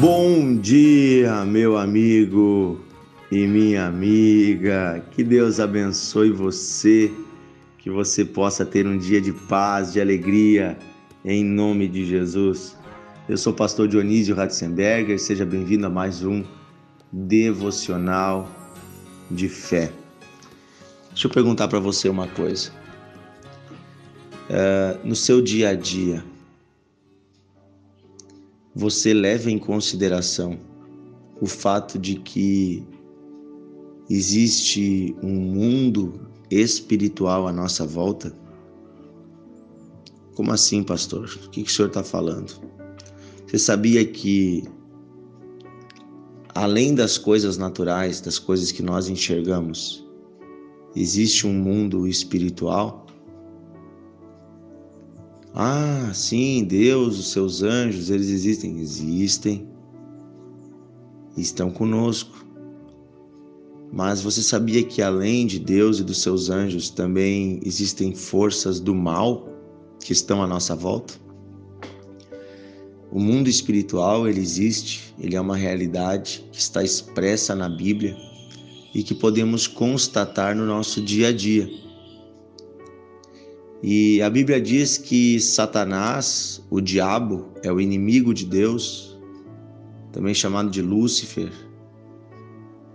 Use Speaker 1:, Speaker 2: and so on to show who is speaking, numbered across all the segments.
Speaker 1: Bom dia, meu amigo e minha amiga. Que Deus abençoe você, que você possa ter um dia de paz, de alegria, em nome de Jesus. Eu sou o pastor Dionísio Ratzenberger, seja bem-vindo a mais um devocional de fé. Deixa eu perguntar para você uma coisa. Uh, no seu dia a dia, você leva em consideração o fato de que existe um mundo espiritual à nossa volta? Como assim, pastor? O que, o senhor está falando? Você sabia que, além das coisas naturais, das coisas que nós enxergamos, existe um mundo espiritual? Ah, sim, Deus, os seus anjos, eles existem? Existem. Estão conosco. Mas você sabia que além de Deus e dos seus anjos também existem forças do mal que estão à nossa volta? O mundo espiritual, ele existe, ele é uma realidade que está expressa na Bíblia e que podemos constatar no nosso dia a dia. E a Bíblia diz que Satanás, o diabo, é o inimigo de Deus, também chamado de Lúcifer.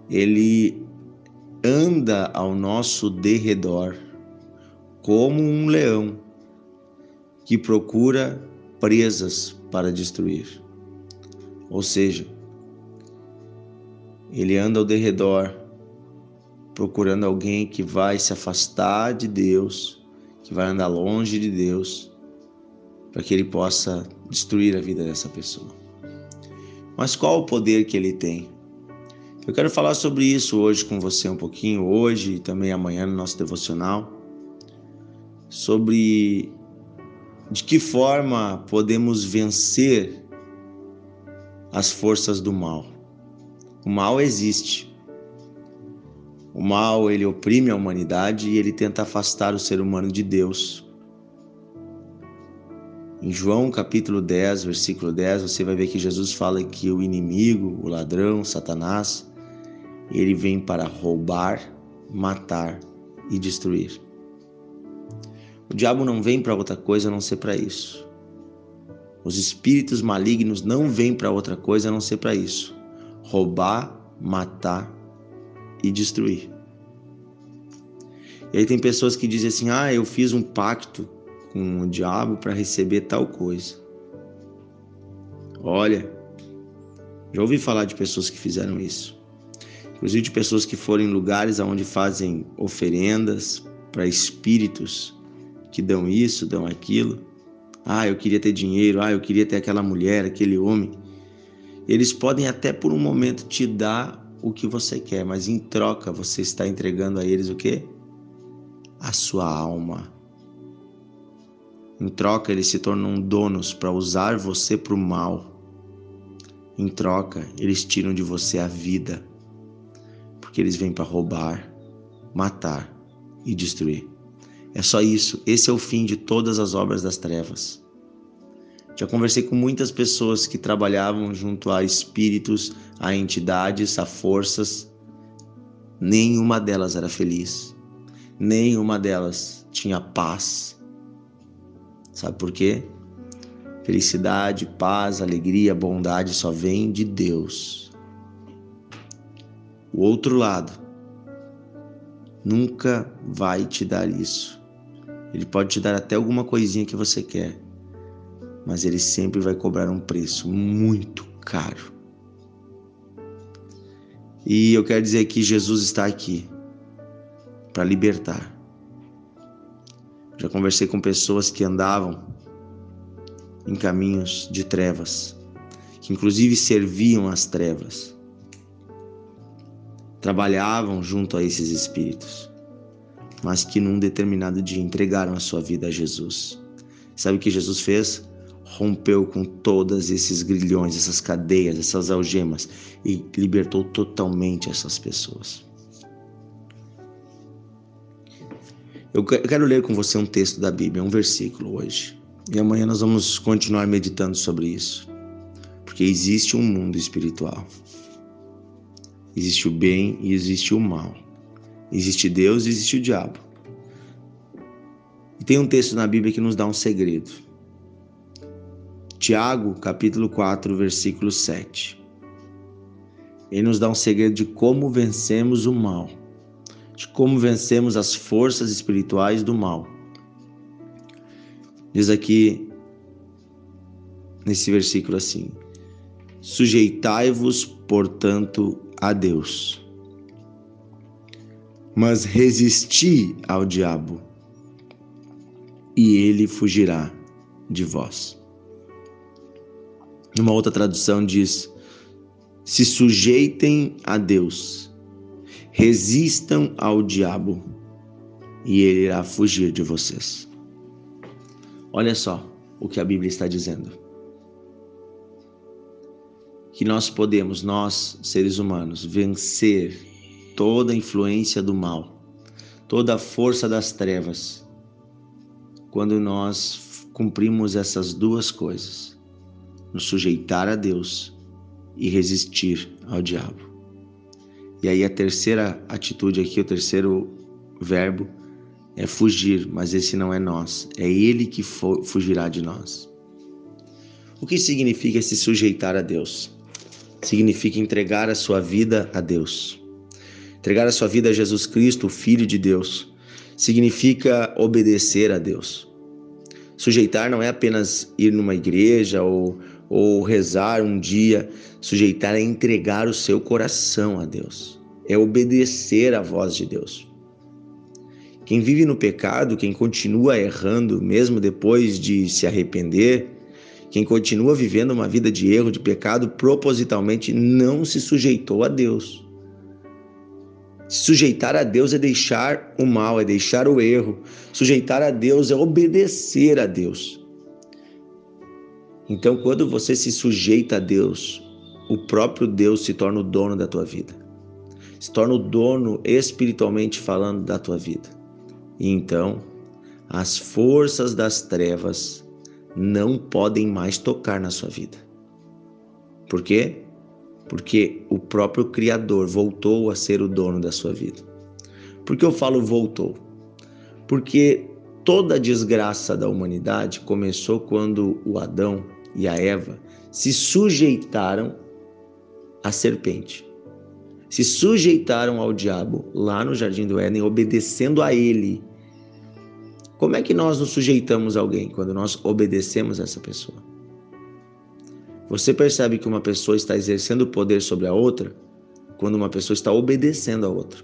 Speaker 1: Ele anda ao nosso derredor como um leão que procura presas para destruir. Ou seja, ele anda ao derredor procurando alguém que vai se afastar de Deus que vai andar longe de Deus, para que ele possa destruir a vida dessa pessoa. Mas qual o poder que ele tem? Eu quero falar sobre isso hoje com você um pouquinho, hoje e também amanhã no nosso devocional, sobre de que forma podemos vencer as forças do mal. O mal existe, o mal, ele oprime a humanidade e ele tenta afastar o ser humano de Deus. Em João capítulo 10, versículo 10, você vai ver que Jesus fala que o inimigo, o ladrão, Satanás, ele vem para roubar, matar e destruir. O diabo não vem para outra coisa a não ser para isso. Os espíritos malignos não vêm para outra coisa a não ser para isso: roubar, matar e destruir. E aí tem pessoas que dizem assim: "Ah, eu fiz um pacto com o diabo para receber tal coisa". Olha, já ouvi falar de pessoas que fizeram isso. Inclusive de pessoas que foram em lugares onde fazem oferendas para espíritos que dão isso, dão aquilo. Ah, eu queria ter dinheiro, ah, eu queria ter aquela mulher, aquele homem. Eles podem até por um momento te dar o que você quer, mas em troca você está entregando a eles o quê? A sua alma. Em troca, eles se tornam donos para usar você para o mal. Em troca, eles tiram de você a vida, porque eles vêm para roubar, matar e destruir. É só isso. Esse é o fim de todas as obras das trevas. Já conversei com muitas pessoas que trabalhavam junto a espíritos, a entidades, a forças. Nenhuma delas era feliz. Nenhuma delas tinha paz. Sabe por quê? Felicidade, paz, alegria, bondade só vem de Deus. O outro lado nunca vai te dar isso. Ele pode te dar até alguma coisinha que você quer, mas ele sempre vai cobrar um preço muito caro. E eu quero dizer que Jesus está aqui para libertar. Já conversei com pessoas que andavam em caminhos de trevas, que inclusive serviam às trevas, trabalhavam junto a esses espíritos, mas que num determinado dia entregaram a sua vida a Jesus. Sabe o que Jesus fez? Rompeu com todos esses grilhões, essas cadeias, essas algemas e libertou totalmente essas pessoas. Eu quero ler com você um texto da Bíblia, um versículo hoje. E amanhã nós vamos continuar meditando sobre isso. Porque existe um mundo espiritual. Existe o bem e existe o mal. Existe Deus e existe o diabo. E tem um texto na Bíblia que nos dá um segredo. Tiago, capítulo 4, versículo 7. Ele nos dá um segredo de como vencemos o mal, de como vencemos as forças espirituais do mal. Diz aqui nesse versículo assim: Sujeitai-vos, portanto, a Deus, mas resisti ao diabo, e ele fugirá de vós. Uma outra tradução diz: se sujeitem a Deus, resistam ao diabo, e ele irá fugir de vocês. Olha só o que a Bíblia está dizendo que nós podemos, nós, seres humanos, vencer toda a influência do mal, toda a força das trevas, quando nós cumprimos essas duas coisas: nos sujeitar a Deus e resistir ao diabo. E aí a terceira atitude aqui, o terceiro verbo é fugir, mas esse não é nós, é ele que fugirá de nós. O que significa se sujeitar a Deus? significa entregar a sua vida a Deus. Entregar a sua vida a Jesus Cristo, o Filho de Deus, significa obedecer a Deus. Sujeitar não é apenas ir numa igreja ou, ou rezar um dia. Sujeitar é entregar o seu coração a Deus, é obedecer à voz de Deus. Quem vive no pecado, quem continua errando, mesmo depois de se arrepender, quem continua vivendo uma vida de erro, de pecado, propositalmente não se sujeitou a Deus. Sujeitar a Deus é deixar o mal, é deixar o erro. Sujeitar a Deus é obedecer a Deus. Então, quando você se sujeita a Deus, o próprio Deus se torna o dono da tua vida. Se torna o dono espiritualmente falando da tua vida. E então, as forças das trevas não podem mais tocar na sua vida. Por quê? Porque o próprio Criador voltou a ser o dono da sua vida. Por que eu falo voltou? Porque toda a desgraça da humanidade começou quando o Adão e a Eva se sujeitaram à serpente. Se sujeitaram ao diabo lá no jardim do Éden, obedecendo a ele como é que nós nos sujeitamos a alguém quando nós obedecemos a essa pessoa? Você percebe que uma pessoa está exercendo poder sobre a outra quando uma pessoa está obedecendo a outra.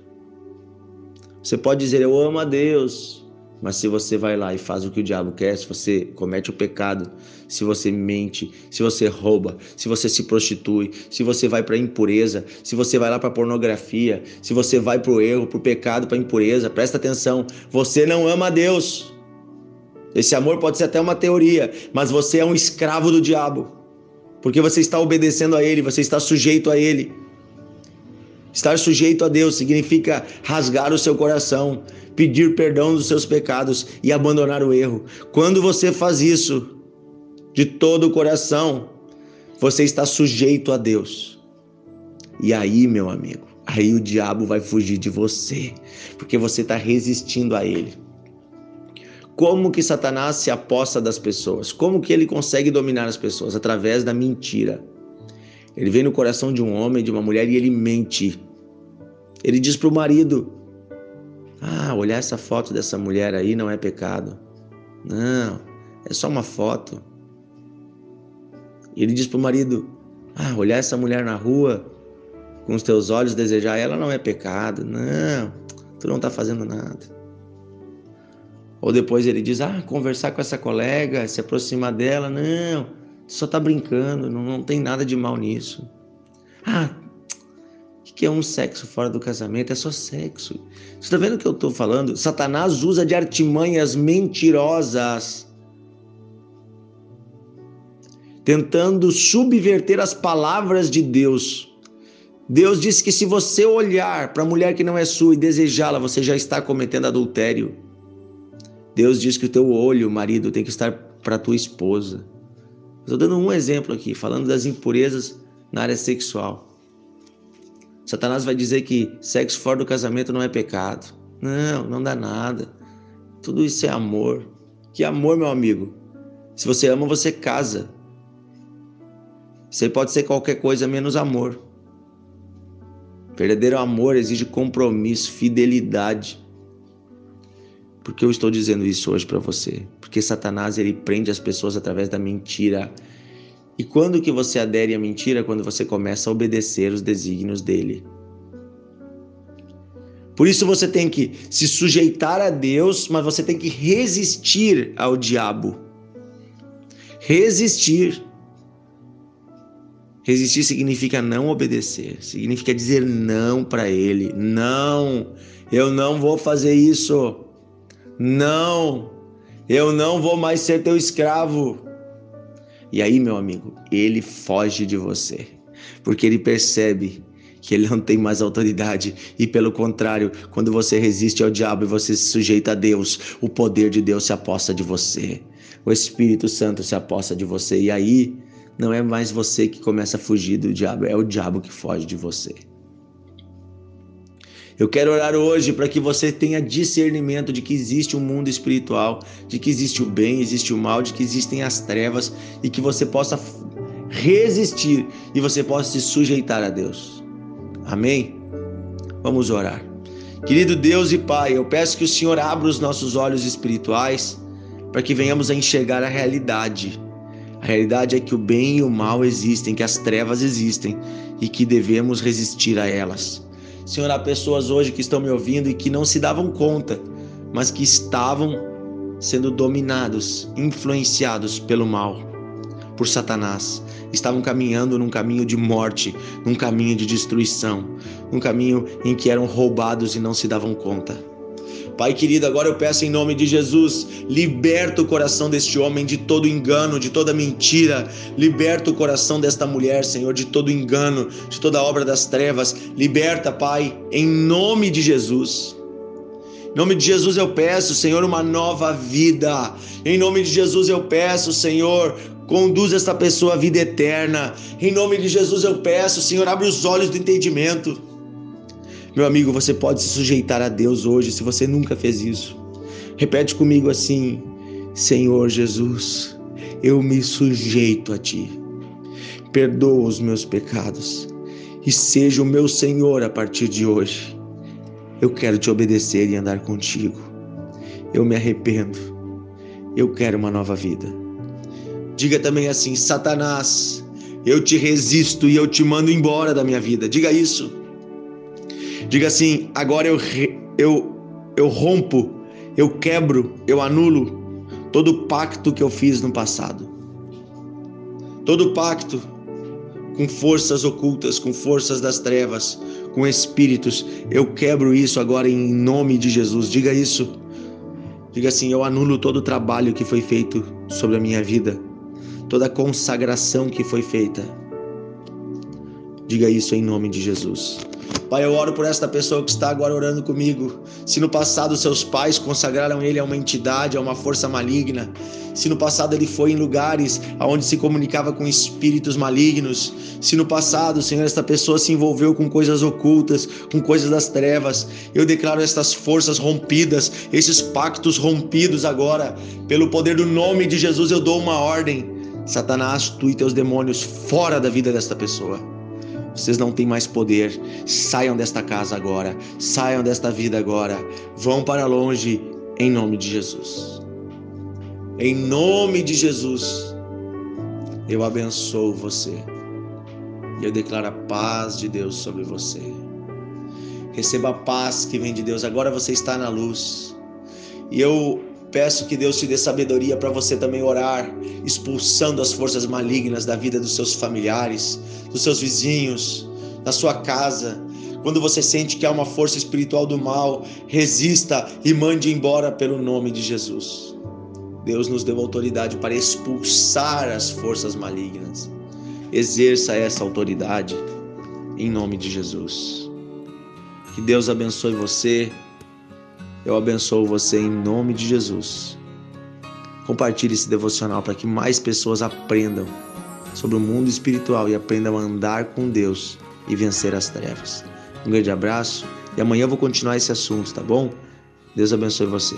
Speaker 1: Você pode dizer eu amo a Deus, mas se você vai lá e faz o que o diabo quer, se você comete o pecado, se você mente, se você rouba, se você se prostitui, se você vai para impureza, se você vai lá para pornografia, se você vai para o erro, para o pecado, para impureza, presta atenção, você não ama a Deus. Esse amor pode ser até uma teoria, mas você é um escravo do diabo, porque você está obedecendo a ele, você está sujeito a ele. Estar sujeito a Deus significa rasgar o seu coração, pedir perdão dos seus pecados e abandonar o erro. Quando você faz isso de todo o coração, você está sujeito a Deus. E aí, meu amigo, aí o diabo vai fugir de você, porque você está resistindo a ele. Como que Satanás se aposta das pessoas? Como que ele consegue dominar as pessoas? Através da mentira. Ele vem no coração de um homem, de uma mulher e ele mente. Ele diz para o marido: Ah, olhar essa foto dessa mulher aí não é pecado. Não, é só uma foto. Ele diz para o marido: Ah, olhar essa mulher na rua com os teus olhos, desejar ela não é pecado. Não, tu não está fazendo nada. Ou depois ele diz: Ah, conversar com essa colega, se aproximar dela. Não, só está brincando, não, não tem nada de mal nisso. Ah, o que é um sexo fora do casamento? É só sexo. Você está vendo o que eu estou falando? Satanás usa de artimanhas mentirosas, tentando subverter as palavras de Deus. Deus disse que se você olhar para a mulher que não é sua e desejá-la, você já está cometendo adultério. Deus diz que o teu olho, marido, tem que estar para tua esposa. Estou dando um exemplo aqui, falando das impurezas na área sexual. Satanás vai dizer que sexo fora do casamento não é pecado. Não, não dá nada. Tudo isso é amor. Que amor, meu amigo? Se você ama, você casa. Aí pode ser qualquer coisa menos amor. Verdadeiro amor exige compromisso, fidelidade. Por que eu estou dizendo isso hoje para você? Porque Satanás ele prende as pessoas através da mentira. E quando que você adere à mentira? Quando você começa a obedecer os desígnios dele. Por isso você tem que se sujeitar a Deus, mas você tem que resistir ao diabo. Resistir. Resistir significa não obedecer, significa dizer não para ele. Não, eu não vou fazer isso. Não, eu não vou mais ser teu escravo. E aí, meu amigo, ele foge de você, porque ele percebe que ele não tem mais autoridade e pelo contrário, quando você resiste ao diabo e você se sujeita a Deus, o poder de Deus se aposta de você. O Espírito Santo se aposta de você e aí não é mais você que começa a fugir do diabo, é o diabo que foge de você. Eu quero orar hoje para que você tenha discernimento de que existe um mundo espiritual, de que existe o bem, existe o mal, de que existem as trevas e que você possa resistir e você possa se sujeitar a Deus. Amém? Vamos orar. Querido Deus e Pai, eu peço que o Senhor abra os nossos olhos espirituais para que venhamos a enxergar a realidade. A realidade é que o bem e o mal existem, que as trevas existem e que devemos resistir a elas. Senhor, há pessoas hoje que estão me ouvindo e que não se davam conta, mas que estavam sendo dominados, influenciados pelo mal, por Satanás estavam caminhando num caminho de morte, num caminho de destruição, num caminho em que eram roubados e não se davam conta. Pai querido, agora eu peço em nome de Jesus, liberta o coração deste homem de todo engano, de toda mentira. Liberta o coração desta mulher, Senhor, de todo engano, de toda obra das trevas. Liberta, Pai, em nome de Jesus. Em nome de Jesus eu peço, Senhor, uma nova vida. Em nome de Jesus eu peço, Senhor, conduz esta pessoa à vida eterna. Em nome de Jesus eu peço, Senhor, abre os olhos do entendimento. Meu amigo, você pode se sujeitar a Deus hoje se você nunca fez isso. Repete comigo assim: Senhor Jesus, eu me sujeito a Ti. Perdoa os meus pecados e seja o meu Senhor a partir de hoje. Eu quero te obedecer e andar contigo. Eu me arrependo. Eu quero uma nova vida. Diga também assim: Satanás, eu te resisto e eu te mando embora da minha vida. Diga isso. Diga assim: agora eu, eu, eu rompo, eu quebro, eu anulo todo pacto que eu fiz no passado. Todo pacto com forças ocultas, com forças das trevas, com espíritos, eu quebro isso agora em nome de Jesus. Diga isso. Diga assim: eu anulo todo o trabalho que foi feito sobre a minha vida toda a consagração que foi feita. Diga isso em nome de Jesus. Pai, eu oro por esta pessoa que está agora orando comigo. Se no passado seus pais consagraram ele a uma entidade, a uma força maligna, se no passado ele foi em lugares onde se comunicava com espíritos malignos, se no passado, Senhor, esta pessoa se envolveu com coisas ocultas, com coisas das trevas, eu declaro estas forças rompidas, esses pactos rompidos agora, pelo poder do nome de Jesus, eu dou uma ordem Satanás, tu e teus demônios fora da vida desta pessoa. Vocês não têm mais poder. Saiam desta casa agora. Saiam desta vida agora. Vão para longe em nome de Jesus. Em nome de Jesus, eu abençoo você. E eu declaro a paz de Deus sobre você. Receba a paz que vem de Deus. Agora você está na luz. E eu Peço que Deus te dê sabedoria para você também orar, expulsando as forças malignas da vida dos seus familiares, dos seus vizinhos, da sua casa. Quando você sente que há uma força espiritual do mal, resista e mande embora pelo nome de Jesus. Deus nos deu autoridade para expulsar as forças malignas. Exerça essa autoridade em nome de Jesus. Que Deus abençoe você. Eu abençoo você em nome de Jesus. Compartilhe esse devocional para que mais pessoas aprendam sobre o mundo espiritual e aprendam a andar com Deus e vencer as trevas. Um grande abraço e amanhã eu vou continuar esse assunto, tá bom? Deus abençoe você.